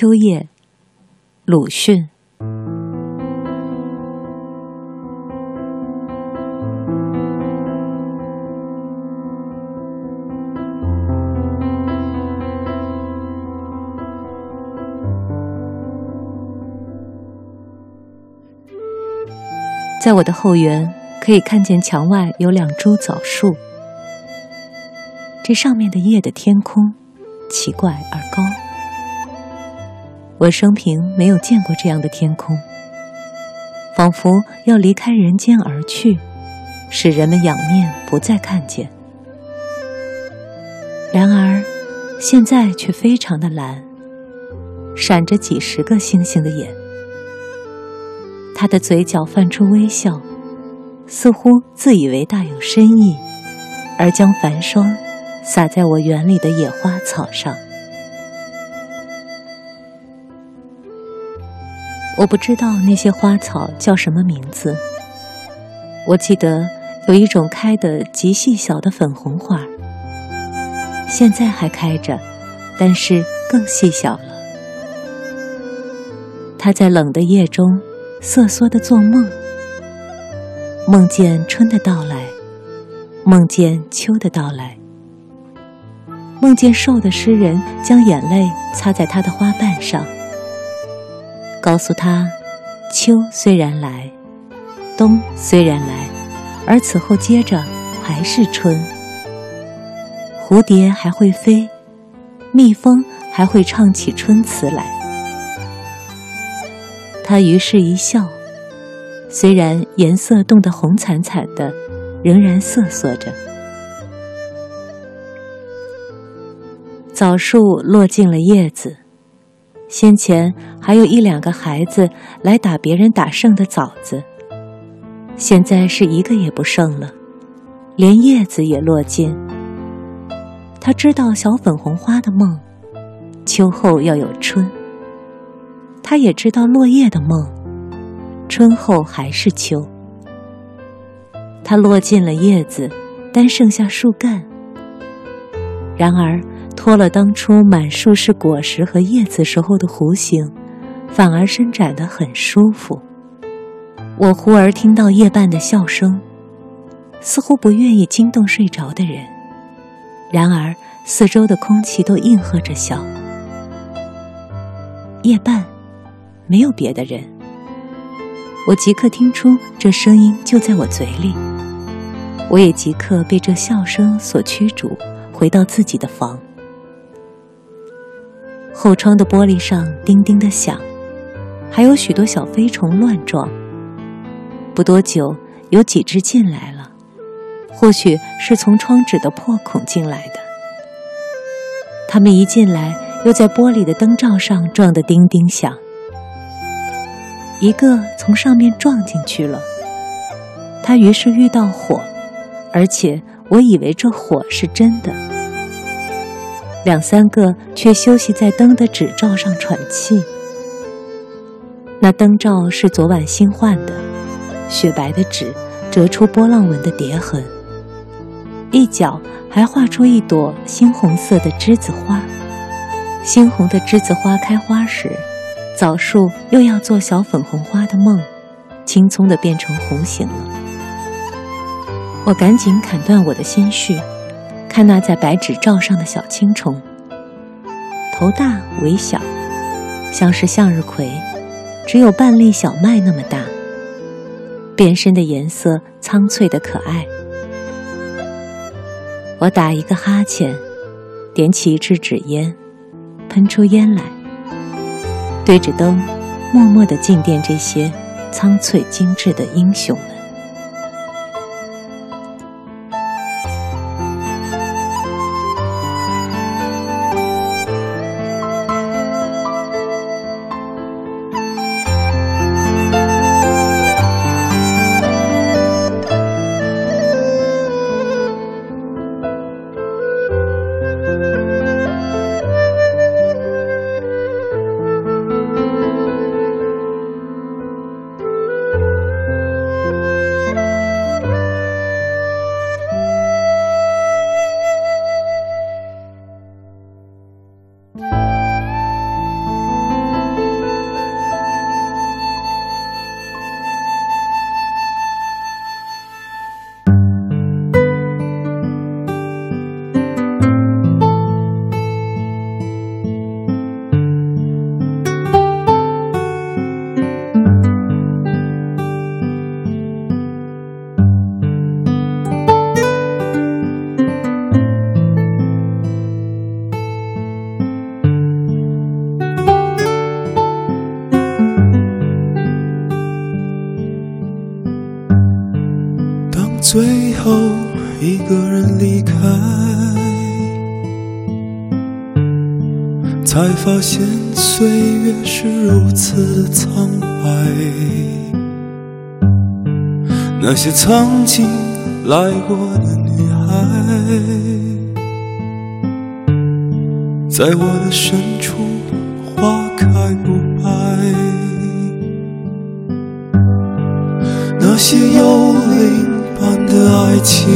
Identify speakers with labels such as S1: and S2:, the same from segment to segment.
S1: 秋夜，鲁迅。在我的后园，可以看见墙外有两株枣树，这上面的叶的天空，奇怪而高。我生平没有见过这样的天空，仿佛要离开人间而去，使人们仰面不再看见。然而，现在却非常的蓝，闪着几十个星星的眼。他的嘴角泛出微笑，似乎自以为大有深意，而将繁霜洒在我园里的野花草上。我不知道那些花草叫什么名字。我记得有一种开得极细小的粉红花，现在还开着，但是更细小了。它在冷的夜中。瑟缩的做梦，梦见春的到来，梦见秋的到来，梦见瘦的诗人将眼泪擦在他的花瓣上，告诉他：秋虽然来，冬虽然来，而此后接着还是春。蝴蝶还会飞，蜜蜂还会唱起春词来。他于是一笑，虽然颜色冻得红惨惨的，仍然瑟缩着。枣树落尽了叶子，先前还有一两个孩子来打别人打剩的枣子，现在是一个也不剩了，连叶子也落尽。他知道小粉红花的梦，秋后要有春。他也知道落叶的梦，春后还是秋。它落尽了叶子，单剩下树干。然而，脱了当初满树是果实和叶子时候的弧形，反而伸展得很舒服。我忽而听到夜半的笑声，似乎不愿意惊动睡着的人。然而，四周的空气都应和着笑。夜半。没有别的人，我即刻听出这声音就在我嘴里，我也即刻被这笑声所驱逐，回到自己的房。后窗的玻璃上叮叮的响，还有许多小飞虫乱撞。不多久，有几只进来了，或许是从窗纸的破孔进来的。他们一进来，又在玻璃的灯罩上撞得叮叮响。一个从上面撞进去了，他于是遇到火，而且我以为这火是真的。两三个却休息在灯的纸罩上喘气。那灯罩是昨晚新换的，雪白的纸折出波浪纹的叠痕，一角还画出一朵猩红色的栀子花。猩红的栀子花开花时。枣树又要做小粉红花的梦，青葱的变成红形了。我赶紧砍断我的心绪，看那在白纸罩上的小青虫，头大尾小，像是向日葵，只有半粒小麦那么大，变身的颜色苍翠的可爱。我打一个哈欠，点起一支纸烟，喷出烟来。对着灯，默默的静电这些苍翠精致的英雄
S2: 最后一个人离开，才发现岁月是如此的苍白。那些曾经来过的女孩，在我的深处花开不败。那些幽灵。般的爱情，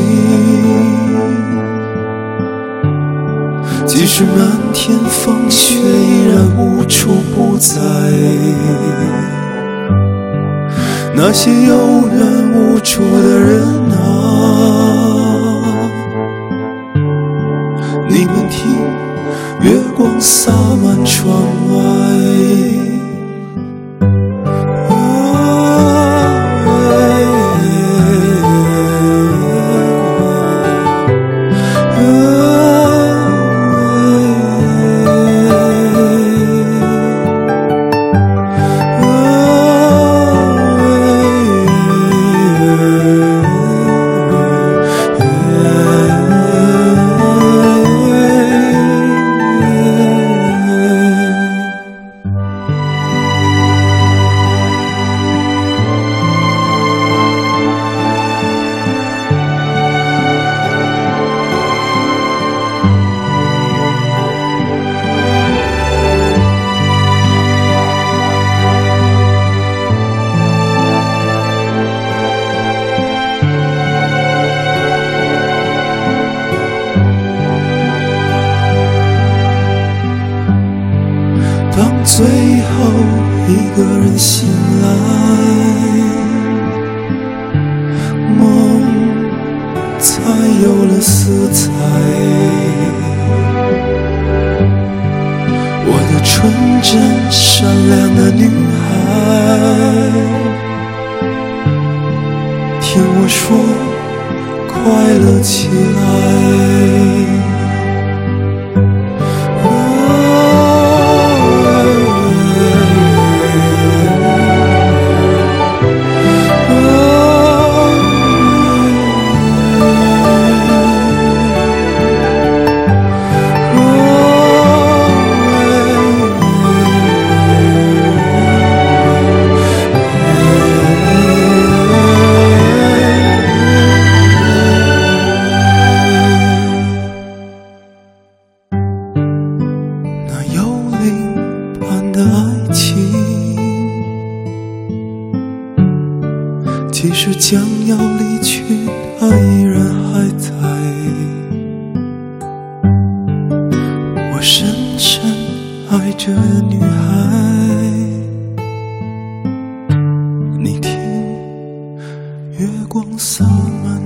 S2: 即使漫天风雪，依然无处不在。那些有缘无处的人啊，你们听，月光洒满窗外。有了色彩。我的纯真善良的女孩，听我说，快乐起来。即使将要离去，爱依然还在。我深深爱着女孩，你听，月光洒满。